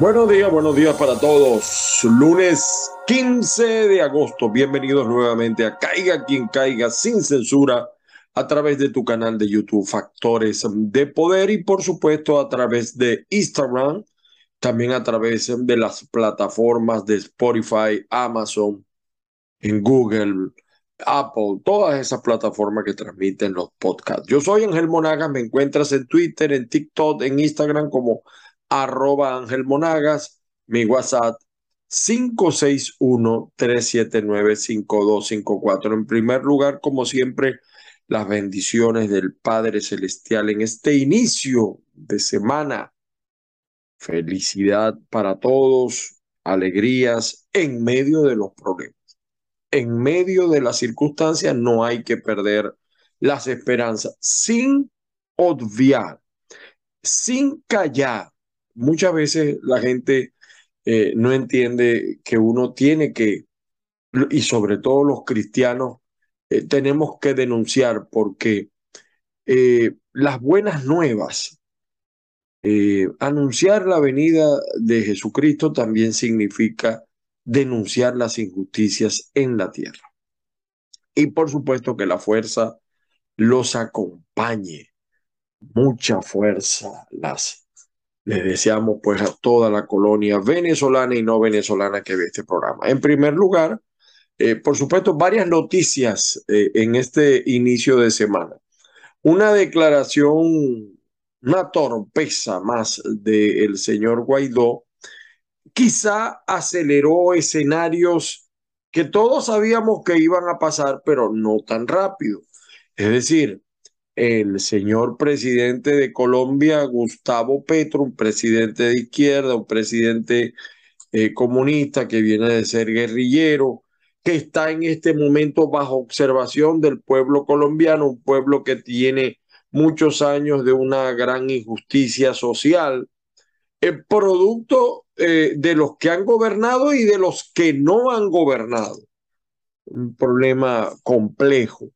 Buenos días, buenos días para todos. Lunes 15 de agosto. Bienvenidos nuevamente a Caiga quien caiga sin censura a través de tu canal de YouTube Factores de Poder y por supuesto a través de Instagram, también a través de las plataformas de Spotify, Amazon, en Google, Apple, todas esas plataformas que transmiten los podcasts. Yo soy Ángel Monagas, me encuentras en Twitter, en TikTok, en Instagram como arroba Ángel Monagas, mi WhatsApp 561-379-5254. En primer lugar, como siempre, las bendiciones del Padre Celestial en este inicio de semana. Felicidad para todos, alegrías en medio de los problemas. En medio de las circunstancias no hay que perder las esperanzas sin obviar, sin callar muchas veces la gente eh, no entiende que uno tiene que, y sobre todo los cristianos, eh, tenemos que denunciar porque eh, las buenas nuevas, anunciar la venida de Jesucristo también significa denunciar las injusticias en la tierra. Y por supuesto que la fuerza los acompañe, mucha fuerza las les deseamos pues a toda la colonia venezolana y no venezolana que ve este programa. En primer lugar, eh, por supuesto, varias noticias eh, en este inicio de semana. Una declaración, una torpeza más del señor Guaidó, quizá aceleró escenarios que todos sabíamos que iban a pasar, pero no tan rápido. Es decir, el señor presidente de Colombia, Gustavo Petro, un presidente de izquierda, un presidente eh, comunista que viene de ser guerrillero, que está en este momento bajo observación del pueblo colombiano, un pueblo que tiene muchos años de una gran injusticia social, el producto eh, de los que han gobernado y de los que no han gobernado. Un problema complejo.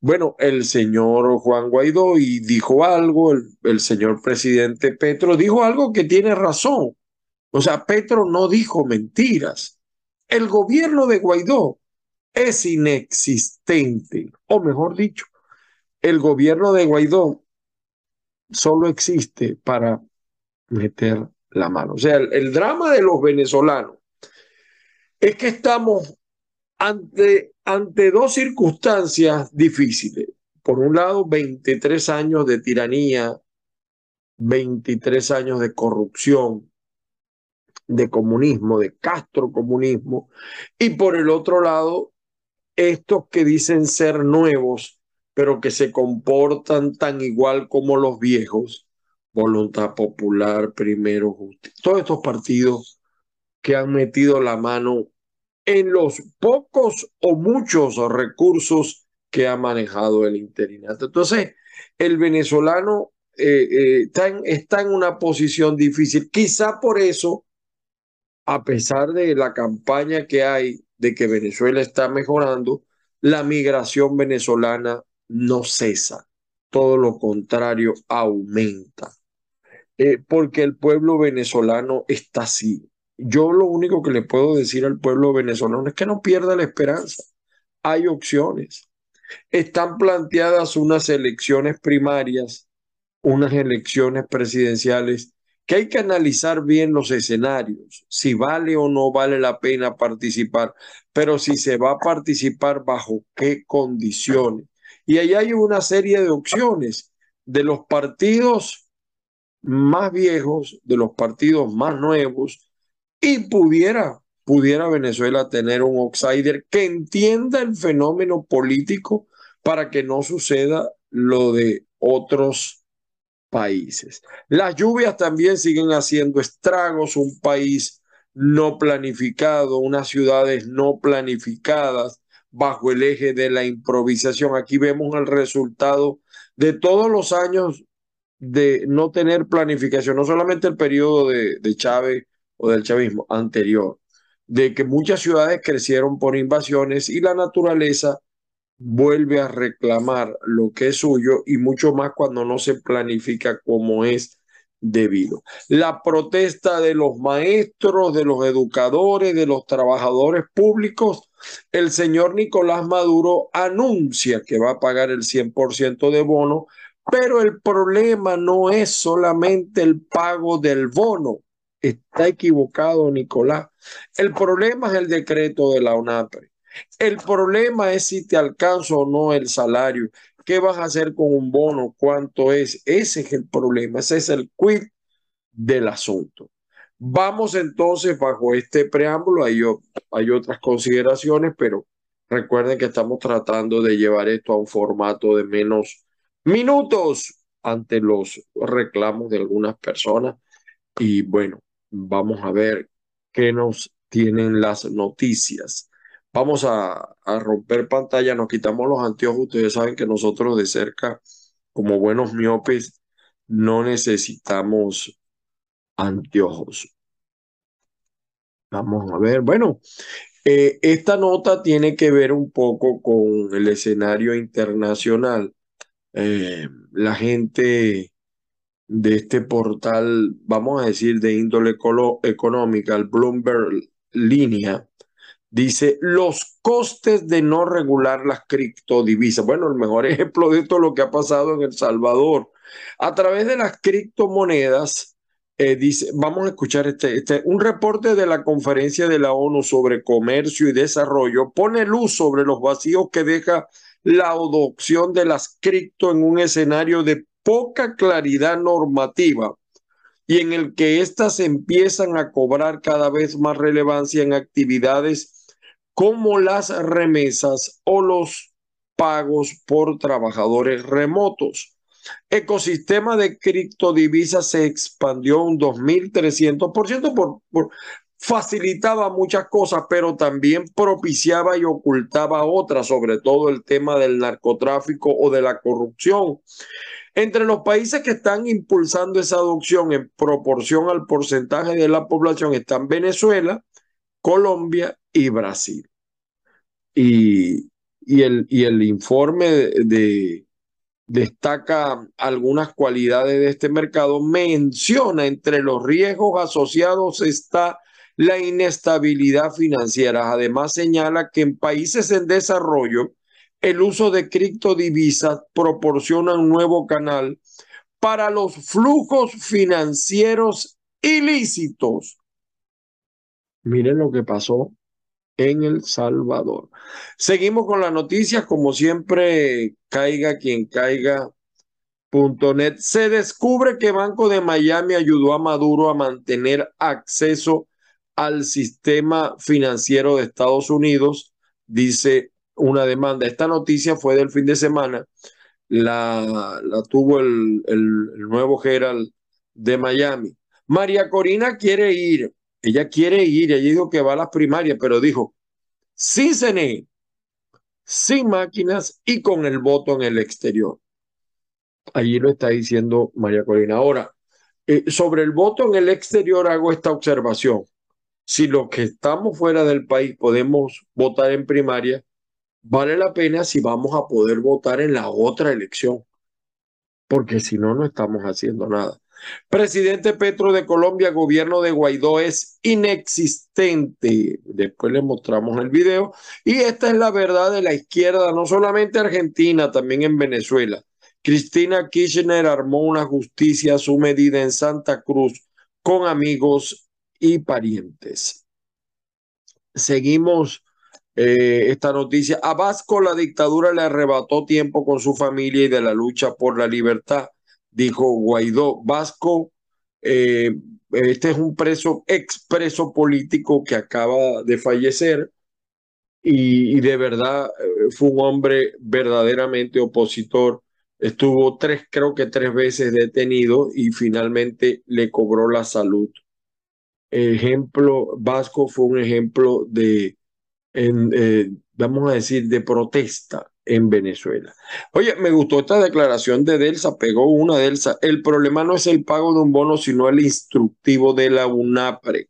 Bueno, el señor Juan Guaidó y dijo algo, el, señor presidente Petro dijo algo que tiene razón. O sea, Petro no dijo mentiras. El gobierno de Guaidó es inexistente, o mejor dicho, el gobierno de Guaidó solo existe para meter la mano. O sea, el drama de los venezolanos es que estamos ante, ante dos circunstancias difíciles. Por un lado, 23 años de tiranía, 23 años de corrupción, de comunismo, de Castro comunismo, y por el otro lado, estos que dicen ser nuevos, pero que se comportan tan igual como los viejos, Voluntad Popular, Primero Justicia, todos estos partidos que han metido la mano en los pocos o muchos recursos que ha manejado el interinato. Entonces, el venezolano eh, eh, está, en, está en una posición difícil. Quizá por eso, a pesar de la campaña que hay de que Venezuela está mejorando, la migración venezolana no cesa. Todo lo contrario, aumenta. Eh, porque el pueblo venezolano está así, yo lo único que le puedo decir al pueblo venezolano es que no pierda la esperanza. Hay opciones. Están planteadas unas elecciones primarias, unas elecciones presidenciales, que hay que analizar bien los escenarios, si vale o no vale la pena participar, pero si se va a participar bajo qué condiciones. Y ahí hay una serie de opciones de los partidos más viejos, de los partidos más nuevos, y pudiera, pudiera Venezuela tener un outsider que entienda el fenómeno político para que no suceda lo de otros países. Las lluvias también siguen haciendo estragos, un país no planificado, unas ciudades no planificadas bajo el eje de la improvisación. Aquí vemos el resultado de todos los años de no tener planificación, no solamente el periodo de, de Chávez o del chavismo anterior, de que muchas ciudades crecieron por invasiones y la naturaleza vuelve a reclamar lo que es suyo y mucho más cuando no se planifica como es debido. La protesta de los maestros, de los educadores, de los trabajadores públicos, el señor Nicolás Maduro anuncia que va a pagar el 100% de bono, pero el problema no es solamente el pago del bono. Está equivocado, Nicolás. El problema es el decreto de la UNAPRE. El problema es si te alcanza o no el salario. ¿Qué vas a hacer con un bono? ¿Cuánto es? Ese es el problema, ese es el quid del asunto. Vamos entonces bajo este preámbulo, hay, hay otras consideraciones, pero recuerden que estamos tratando de llevar esto a un formato de menos minutos ante los reclamos de algunas personas. Y bueno, vamos a ver qué nos tienen las noticias. Vamos a, romper pantalla, nos quitamos los anteojos. Ustedes saben que nosotros de cerca, como buenos miopes, no necesitamos anteojos. Vamos a ver, bueno, eh, esta nota tiene que ver un poco con el escenario internacional. Eh, la gente de este portal, vamos a decir, de índole económica, el Bloomberg Línea, Dice, los costes de no regular las criptodivisas. Bueno, el mejor ejemplo de esto es lo que ha pasado en El Salvador. A través de las criptomonedas, eh, dice, vamos a escuchar este, este, un reporte de la conferencia de la ONU sobre comercio y desarrollo pone luz sobre los vacíos que deja la adopción de las cripto en un escenario de poca claridad normativa y en el que éstas empiezan a cobrar cada vez más relevancia en actividades como las remesas o los pagos por trabajadores remotos. Ecosistema de criptodivisas se expandió un 2.300% por, por, facilitaba muchas cosas, pero también propiciaba y ocultaba otras, sobre todo el tema del narcotráfico o de la corrupción. Entre los países que están impulsando esa adopción en proporción al porcentaje de la población están Venezuela, Colombia y Brasil y, y, el, y el informe de, destaca algunas cualidades de este mercado, menciona entre los riesgos asociados está la inestabilidad financiera. Además señala que en países en desarrollo el uso de criptodivisas proporciona un nuevo canal para los flujos financieros ilícitos. Miren lo que pasó en El Salvador. Seguimos con las noticias, como siempre, caiga quien caiga. .net. Se descubre que Banco de Miami ayudó a Maduro a mantener acceso al sistema financiero de Estados Unidos, dice una demanda. Esta noticia fue del fin de semana, la, la tuvo el, el, el nuevo Herald de Miami. María Corina quiere ir ella quiere ir, ella dijo que va a las primarias, pero dijo, sin CNE, sin máquinas y con el voto en el exterior. Allí lo está diciendo María Corina. Ahora, eh, sobre el voto en el exterior hago esta observación. Si los que estamos fuera del país podemos votar en primaria, vale la pena si vamos a poder votar en la otra elección, porque si no, no estamos haciendo nada. Presidente Petro de Colombia, gobierno de Guaidó es inexistente. Después le mostramos el video. Y esta es la verdad de la izquierda, no solamente argentina, también en Venezuela. Cristina Kirchner armó una justicia a su medida en Santa Cruz con amigos y parientes. Seguimos eh, esta noticia. A Vasco la dictadura le arrebató tiempo con su familia y de la lucha por la libertad dijo Guaidó Vasco. Eh, este es un preso, expreso político que acaba de fallecer y, de verdad eh, fue un hombre verdaderamente opositor. Estuvo tres, creo que tres veces detenido y finalmente le cobró la salud. Ejemplo, Vasco fue un ejemplo de, eh, vamos a decir, de protesta en Venezuela. Oye, me gustó esta declaración de Delsa, pegó una Delsa. El problema no es el pago de un bono, sino el instructivo de la UNAPRE.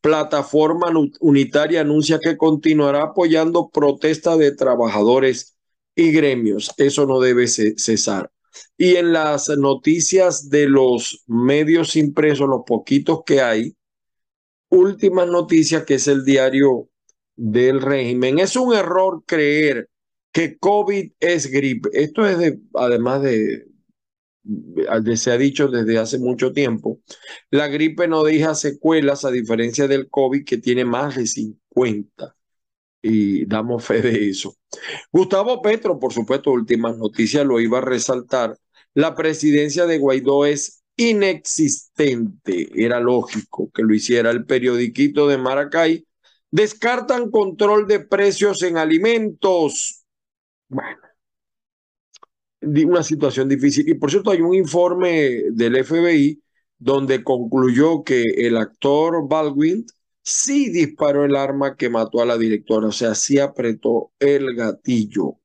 Plataforma Unitaria anuncia que continuará apoyando protestas de trabajadores y gremios. Eso no debe cesar. Y en las noticias de los medios impresos, los poquitos que hay, última noticia que es el diario del régimen. Es un error creer que COVID es gripe. Esto es de, además de, de, se ha dicho desde hace mucho tiempo, la gripe no deja secuelas a diferencia del COVID que tiene más de 50 y damos fe de eso. Gustavo Petro, por supuesto, últimas noticias lo iba a resaltar. La presidencia de Guaidó es inexistente. Era lógico que lo hiciera el periodiquito de Maracay. Descartan control de precios en alimentos. Bueno, una situación difícil. Y por cierto, hay un informe del FBI donde concluyó que el actor Baldwin sí disparó el arma que mató a la directora, o sea, sí apretó el gatillo.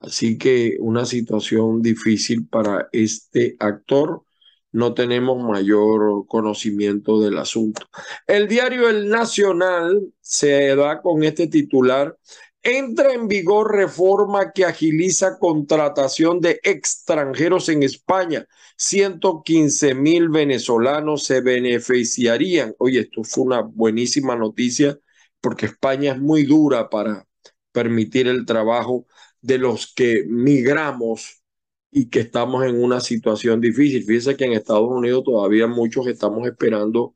Así que una situación difícil para este actor. No tenemos mayor conocimiento del asunto. El diario El Nacional se da con este titular. Entra en vigor reforma que agiliza contratación de extranjeros en España. 115 mil venezolanos se beneficiarían. Oye, esto fue una buenísima noticia porque España es muy dura para permitir el trabajo de los que migramos y que estamos en una situación difícil. Fíjense que en Estados Unidos todavía muchos estamos esperando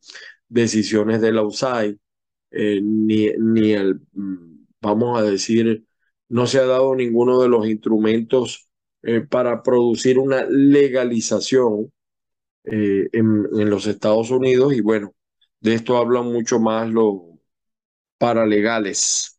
decisiones de la USAID, eh, ni, ni el, mm, vamos a decir, no se ha dado ninguno de los instrumentos eh, para producir una legalización eh, en, en, los Estados Unidos y bueno, de esto hablan mucho más los paralegales.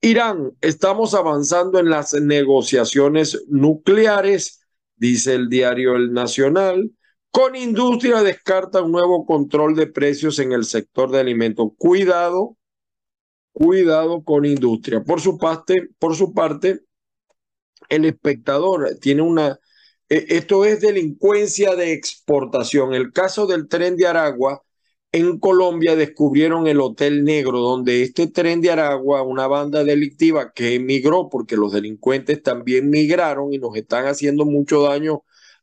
Irán, estamos avanzando en las negociaciones nucleares, dice el diario El Nacional. Con industria descarta un nuevo control de precios en el sector de alimentos. Cuidado, cuidado con industria. Por su parte, por su parte, el espectador tiene una, eh, esto es delincuencia de exportación. El caso del tren de Aragua, en Colombia descubrieron el Hotel Negro, donde este tren de Aragua, una banda delictiva que emigró, porque los delincuentes también migraron y nos están haciendo mucho daño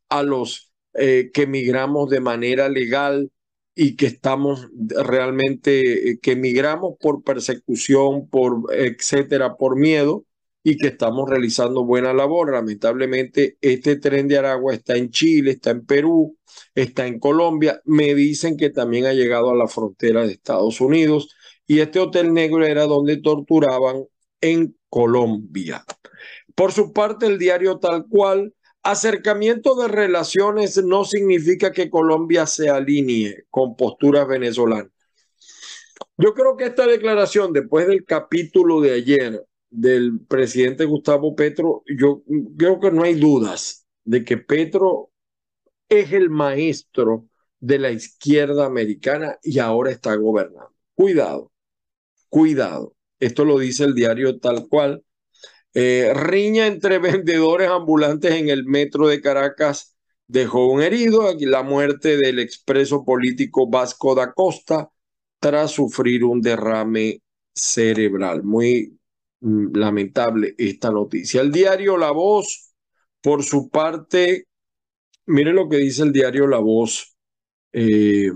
a los eh, que migramos de manera legal y que estamos realmente, eh, que migramos por persecución, por etcétera, por miedo y que estamos realizando buena labor. Lamentablemente, este tren de Aragua está en Chile, está en Perú, está en Colombia. Me dicen que también ha llegado a la frontera de Estados Unidos y este hotel negro era donde torturaban en Colombia. Por su parte, el diario tal cual, acercamiento de relaciones no significa que Colombia se alinee con posturas venezolanas. Yo creo que esta declaración, después del capítulo de ayer, del presidente Gustavo Petro, yo creo que no hay dudas de que Petro es el maestro de la izquierda americana y ahora está gobernando. Cuidado, cuidado. Esto lo dice el diario tal cual. Eh, riña entre vendedores ambulantes en el metro de Caracas dejó un herido. Aquí la muerte del expreso político Vasco da Costa tras sufrir un derrame cerebral. Muy Mm, lamentable esta noticia. El diario La Voz, por su parte, mire lo que dice el diario La Voz. Eh,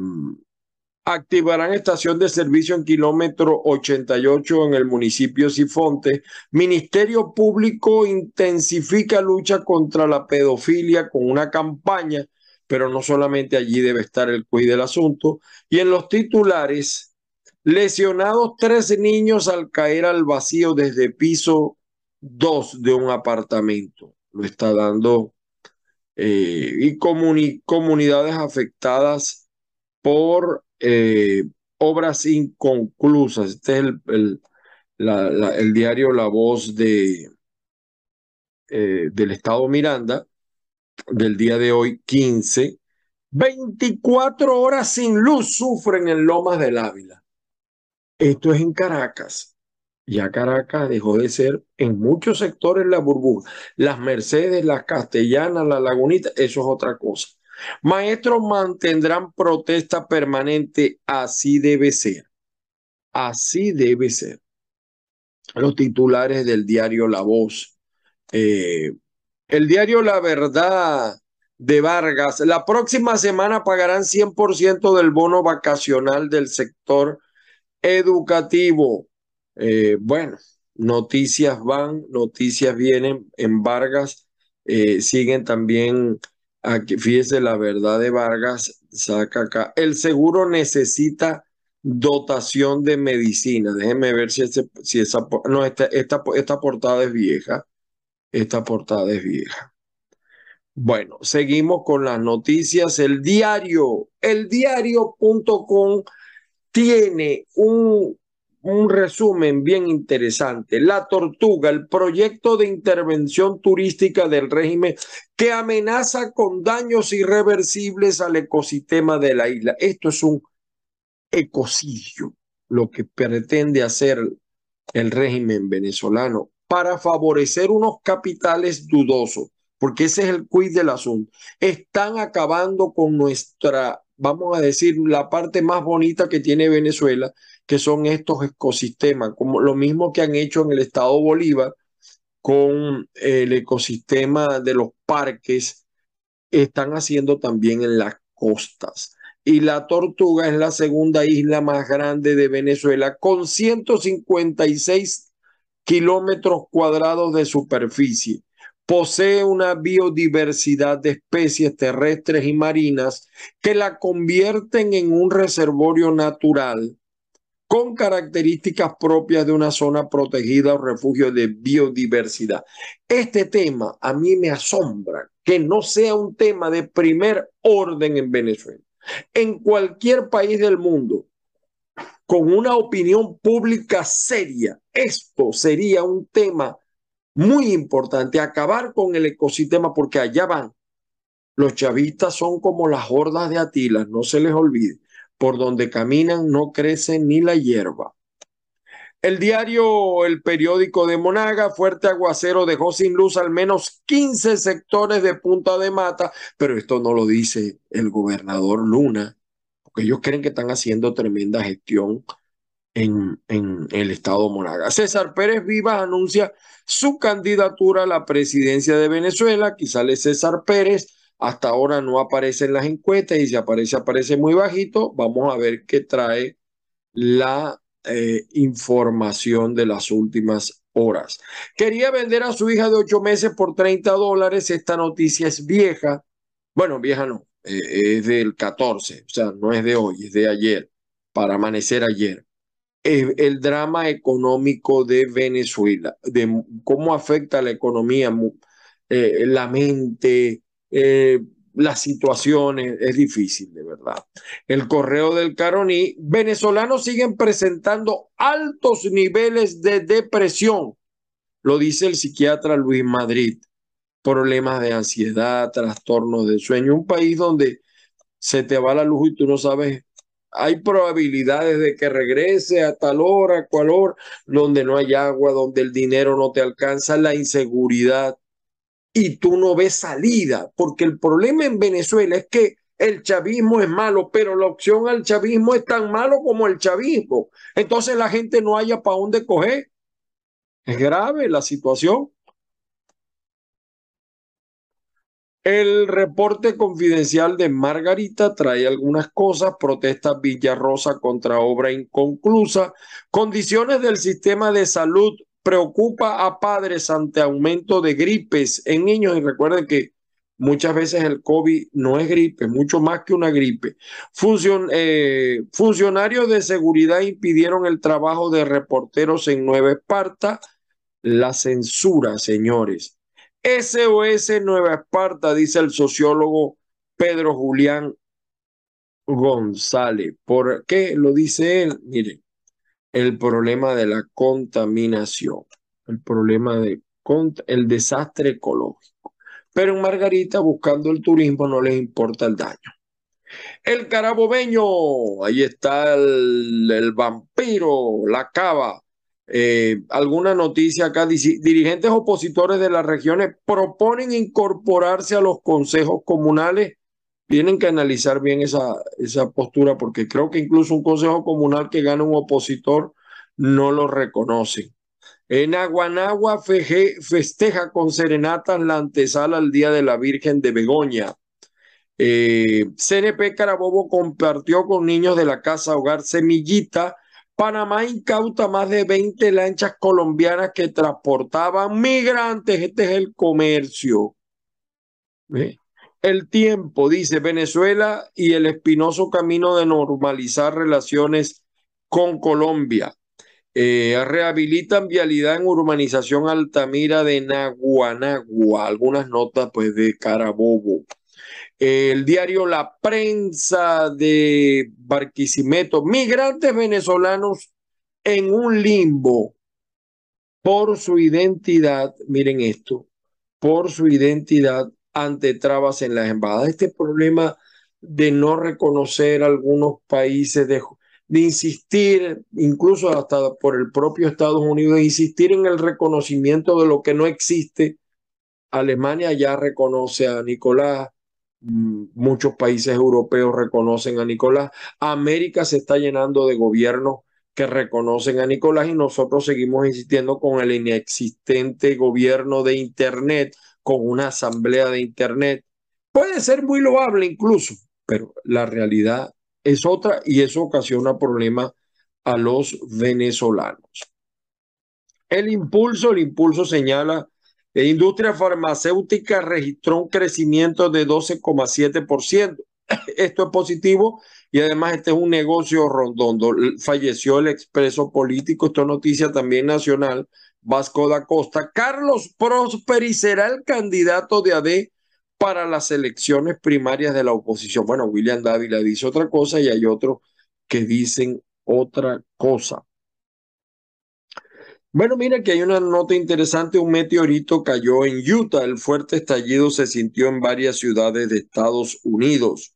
activarán estación de servicio en kilómetro 88 en el municipio Sifonte. Ministerio Público intensifica lucha contra la pedofilia con una campaña, pero no solamente allí debe estar el cuid del asunto. Y en los titulares, Lesionados tres niños al caer al vacío desde piso 2 de un apartamento. Lo está dando. Eh, y comunidades afectadas por eh, obras inconclusas. Este es el, el, diario La Voz de, eh, del Estado Miranda del día de hoy, 15. 24 horas sin luz sufren en Lomas del Ávila. Esto es en Caracas. Ya Caracas dejó de ser en muchos sectores la burbuja. Las Mercedes, las Castellanas, la Lagunita, eso es otra cosa. Maestros mantendrán protesta permanente, así debe ser. Así debe ser. Los titulares del diario La Voz. Eh, el diario La Verdad de Vargas. La próxima semana pagarán 100% del bono vacacional del sector educativo. Eh, bueno, noticias van, noticias vienen en Vargas. Eh, siguen también aquí, fíjese la verdad de Vargas, saca acá. El seguro necesita dotación de medicina. Déjenme ver si, si esa, no, esta, esta, esta portada es vieja. Esta portada es vieja. Bueno, seguimos con las noticias. El diario, el diario.com tiene un, un resumen bien interesante. La tortuga, el proyecto de intervención turística del régimen que amenaza con daños irreversibles al ecosistema de la isla. Esto es un ecocidio, lo que pretende hacer el régimen venezolano para favorecer unos capitales dudosos porque ese es el quiz del asunto. Están acabando con nuestra, vamos a decir, la parte más bonita que tiene Venezuela, que son estos ecosistemas, como lo mismo que han hecho en el estado Bolívar con el ecosistema de los parques, están haciendo también en las costas. Y la Tortuga es la segunda isla más grande de Venezuela con 156 kilómetros cuadrados de superficie posee una biodiversidad de especies terrestres y marinas que la convierten en un reservorio natural con características propias de una zona protegida o refugio de biodiversidad. Este tema a mí me asombra que no sea un tema de primer orden en Venezuela. En cualquier país del mundo, con una opinión pública seria, esto sería un tema muy importante, acabar con el ecosistema porque allá van. Los chavistas son como las hordas de Atila, no se les olvide. Por donde caminan no crece ni la hierba. El diario El Periódico de Monaga, fuerte aguacero dejó sin luz al menos 15 sectores de Punta de Mata, pero esto no lo dice el gobernador Luna, porque ellos creen que están haciendo tremenda gestión en, el estado Monaga. César Pérez Vivas anuncia su candidatura a la presidencia de Venezuela. Aquí sale César Pérez. Hasta ahora no aparece en las encuestas y si aparece, aparece muy bajito. Vamos a ver qué trae la eh, información de las últimas horas. Quería vender a su hija de ocho meses por 30 dólares. Esta noticia es vieja. Bueno, vieja no, eh, es del 14, o sea, no es de hoy, es de ayer, para amanecer ayer el drama económico de Venezuela, de cómo afecta la economía, eh, la mente, eh, las situaciones, es difícil, de verdad. El correo del Caroní, venezolanos siguen presentando altos niveles de depresión, lo dice el psiquiatra Luis Madrid, problemas de ansiedad, trastornos de sueño, un país donde se te va la luz y tú no sabes hay probabilidades de que regrese a tal hora, cual hora, donde no hay agua, donde el dinero no te alcanza, la inseguridad y tú no ves salida, porque el problema en Venezuela es que el chavismo es malo, pero la opción al chavismo es tan malo como el chavismo. Entonces la gente no haya para dónde coger. Es grave la situación. El reporte confidencial de Margarita trae algunas cosas, protesta Villarrosa contra obra inconclusa, condiciones del sistema de salud preocupa a padres ante aumento de gripes en niños y recuerden que muchas veces el COVID no es gripe, mucho más que una gripe. Eh, funcionarios de seguridad impidieron el trabajo de reporteros en Nueva Esparta. La censura, señores SOS Nueva Esparta, dice el sociólogo Pedro Julián González. ¿Por qué lo dice él? Miren, el problema de la contaminación, el problema de el desastre ecológico. Pero en Margarita, buscando el turismo, no les importa el daño. El carabobeño, ahí está el, el vampiro, la cava, Eh, alguna noticia acá, dirigentes opositores de las regiones proponen incorporarse a los consejos comunales. Tienen que analizar bien esa, esa postura porque creo que incluso un consejo comunal que gane un opositor no lo reconoce. En Aguanagua festeja con serenatas la antesala al Día de la Virgen de Begoña. Eh, CNP Carabobo compartió con niños de la Casa Hogar Semillita Panamá incauta más de 20 lanchas colombianas que transportaban migrantes. Este es el comercio. El tiempo, dice Venezuela, y el espinoso camino de normalizar relaciones con Colombia. Eh, rehabilitan vialidad en urbanización Altamira de Naguanagua. Algunas notas pues de Carabobo el diario La Prensa de Barquisimeto, migrantes venezolanos en un limbo por su identidad, miren esto, por su identidad ante trabas en las embajadas. Este problema de no reconocer algunos países, de, de insistir, incluso hasta por el propio Estados Unidos, de insistir en el reconocimiento de lo que no existe. Alemania ya reconoce a Nicolás, muchos países europeos reconocen a Nicolás. América se está llenando de gobiernos que reconocen a Nicolás y nosotros seguimos insistiendo con el inexistente gobierno de Internet, con una asamblea de Internet. Puede ser muy loable incluso, pero la realidad es otra y eso ocasiona problemas a los venezolanos. El impulso, el impulso señala la industria farmacéutica registró un crecimiento de 12,7%. Esto es positivo y además este es un negocio rondondo. Falleció el expreso político, esto es noticia también nacional, Vasco da Costa. Carlos Prosperi será el candidato de AD para las elecciones primarias de la oposición. Bueno, William Dávila dice otra cosa y hay otros que dicen otra cosa. Bueno, mira que hay una nota interesante, un meteorito cayó en Utah, el fuerte estallido se sintió en varias ciudades de Estados Unidos.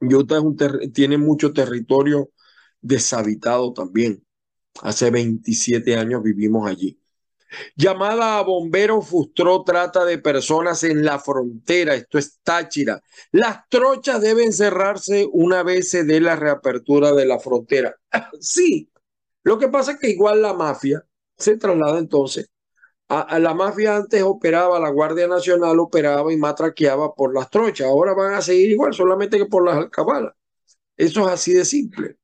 Utah tiene mucho territorio deshabitado también. Hace 27 años vivimos allí. Llamada a bomberos frustró trata de personas en la frontera. Esto es Táchira. Las trochas deben cerrarse una vez se dé la reapertura de la frontera. sí, lo que pasa es que igual la mafia se traslada entonces. A, la mafia antes operaba, la Guardia Nacional operaba y matraqueaba por las trochas. Ahora van a seguir igual, solamente que por las alcabalas. Eso es así de simple.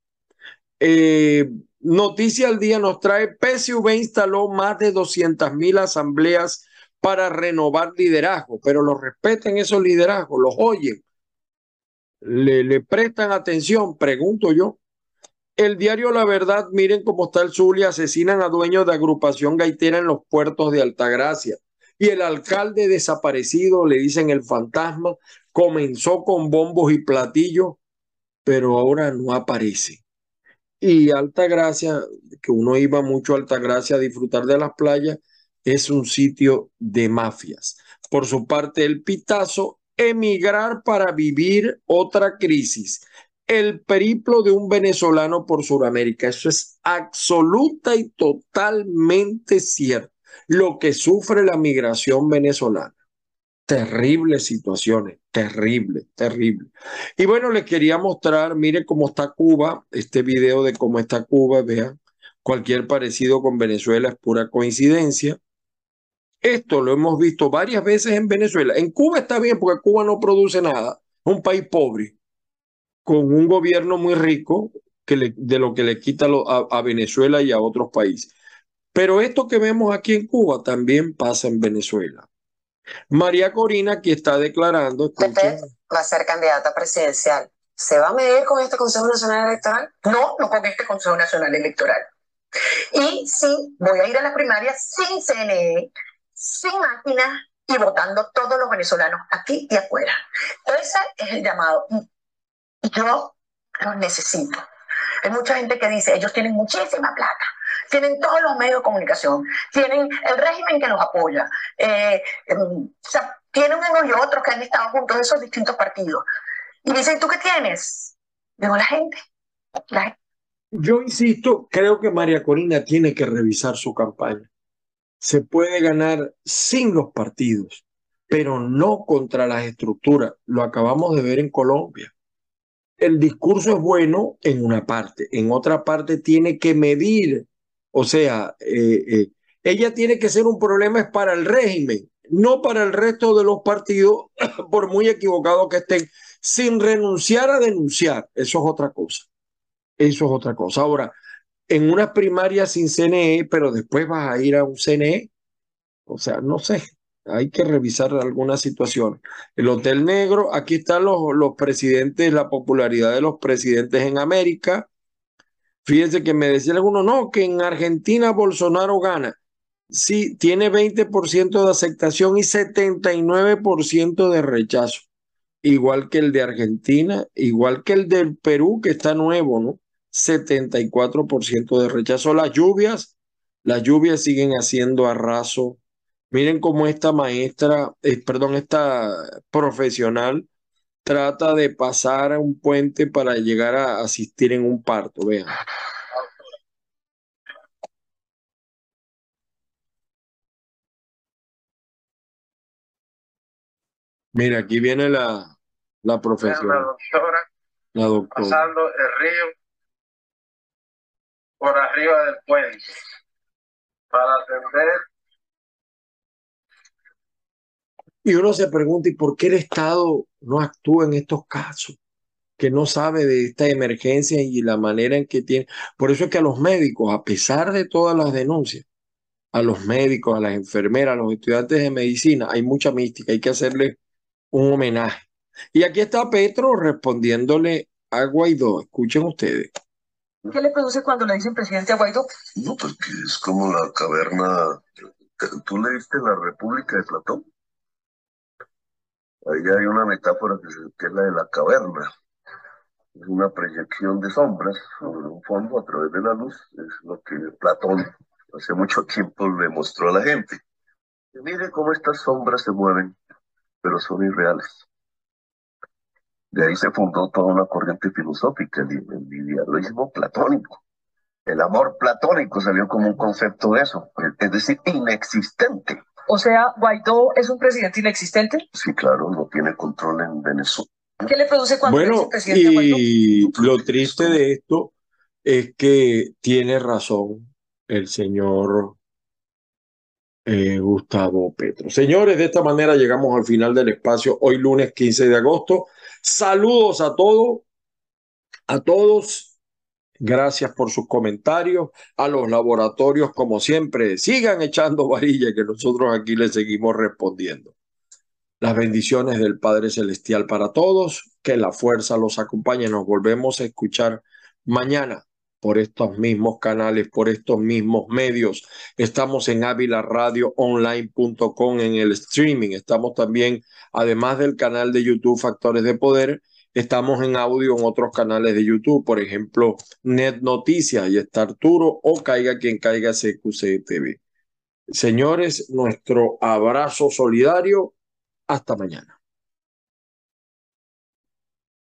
Eh, Noticia al día nos trae, PSV instaló más de 200 mil asambleas para renovar liderazgo, pero los respetan esos liderazgos, los oyen, le, le prestan atención, pregunto yo. El diario La Verdad, miren cómo está el Zulia, asesinan a dueños de agrupación gaitera en los puertos de Altagracia. Y el alcalde desaparecido, le dicen el fantasma, comenzó con bombos y platillos, pero ahora no aparece. Y Altagracia, que uno iba mucho a Altagracia a disfrutar de las playas, es un sitio de mafias. Por su parte, el Pitazo, emigrar para vivir otra crisis el periplo de un venezolano por Sudamérica. Eso es absoluta y totalmente cierto. Lo que sufre la migración venezolana. Terribles situaciones, terrible, terrible. Y bueno, les quería mostrar, mire cómo está Cuba, este video de cómo está Cuba, vean, cualquier parecido con Venezuela es pura coincidencia. Esto lo hemos visto varias veces en Venezuela. En Cuba está bien porque Cuba no produce nada, es un país pobre con un gobierno muy rico que le, de lo que le quita a, Venezuela y a otros países. Pero esto que vemos aquí en Cuba también pasa en Venezuela. María Corina, que está declarando. va a ser candidata presidencial. ¿Se va a medir con este Consejo Nacional Electoral? No, no con este Consejo Nacional Electoral. Y sí, voy a ir a las primarias sin CNE, sin máquinas y votando todos los venezolanos aquí y afuera. Ese es el llamado yo los necesito. Hay mucha gente que dice, ellos tienen muchísima plata, tienen todos los medios de comunicación, tienen el régimen que los apoya, eh, em, tienen unos y otros que han estado juntos en esos distintos partidos. Y dicen, ¿tú qué tienes? Digo, la gente. Yo insisto, creo que María Corina tiene que revisar su campaña. Se puede ganar sin los partidos, pero no contra las estructuras. Lo acabamos de ver en Colombia. El discurso es bueno en una parte, en otra parte tiene que medir. O sea, eh, eh, ella tiene que ser un problema es para el régimen, no para el resto de los partidos, por muy equivocados que estén, sin renunciar a denunciar. Eso es otra cosa. Eso es otra cosa. Ahora, en unas primarias sin CNE, pero después vas a ir a un CNE. O sea, no sé. Hay que revisar algunas situaciones. El Hotel Negro, aquí están los, presidentes, la popularidad de los presidentes en América. Fíjense que me decía alguno, no, que en Argentina Bolsonaro gana. Sí, tiene 20% de aceptación y 79% de rechazo. Igual que el de Argentina, igual que el del Perú, que está nuevo, ¿no? 74% de rechazo. Las lluvias, las lluvias siguen haciendo arraso. Miren cómo esta maestra, eh, perdón, esta profesional trata de pasar a un puente para llegar a asistir en un parto. Vean. Mira, aquí viene la, la profesora. La doctora, la doctora. pasando el río por arriba del puente para atender. Y uno se pregunta, ¿y por qué el Estado no actúa en estos casos? Que no sabe de esta emergencia y la manera en que tiene. Por eso es que a los médicos, a pesar de todas las denuncias, a los médicos, a las enfermeras, a los estudiantes de medicina, hay mucha mística, hay que hacerle un homenaje. Y aquí está Petro respondiéndole a Guaidó. Escuchen ustedes. ¿Qué le produce cuando le dicen presidente a Guaidó? No, porque es como la caverna. ¿Tú leíste La República de Platón? Ahí hay una metáfora que, es la de la caverna. Es una proyección de sombras sobre un fondo a través de la luz. Es lo que Platón hace mucho tiempo le mostró a la gente. Y mire cómo estas sombras se mueven, pero son irreales. De ahí se fundó toda una corriente filosófica, el, el idealismo platónico. El amor platónico salió como un concepto de eso, es decir, inexistente. O sea, Guaidó es un presidente inexistente. Sí, claro, no tiene control en Venezuela. ¿Qué le produce cuando Bueno, dice presidente Guaidó? y lo triste de esto es que tiene razón el señor eh, Gustavo Petro. Señores, de esta manera llegamos al final del espacio hoy lunes 15 de agosto. Saludos a todos, a todos. Gracias por sus comentarios. A los laboratorios, como siempre, sigan echando varilla que nosotros aquí les seguimos respondiendo. Las bendiciones del Padre Celestial para todos. Que la fuerza los acompañe. Nos volvemos a escuchar mañana por estos mismos canales, por estos mismos medios. Estamos en avilaradioonline.com en el streaming. Estamos también, además del canal de YouTube Factores de Poder, estamos en audio en otros canales de YouTube, por ejemplo, Net Noticias, y está Arturo o Caiga quien caiga CQC TV. Señores, nuestro abrazo solidario. Hasta mañana.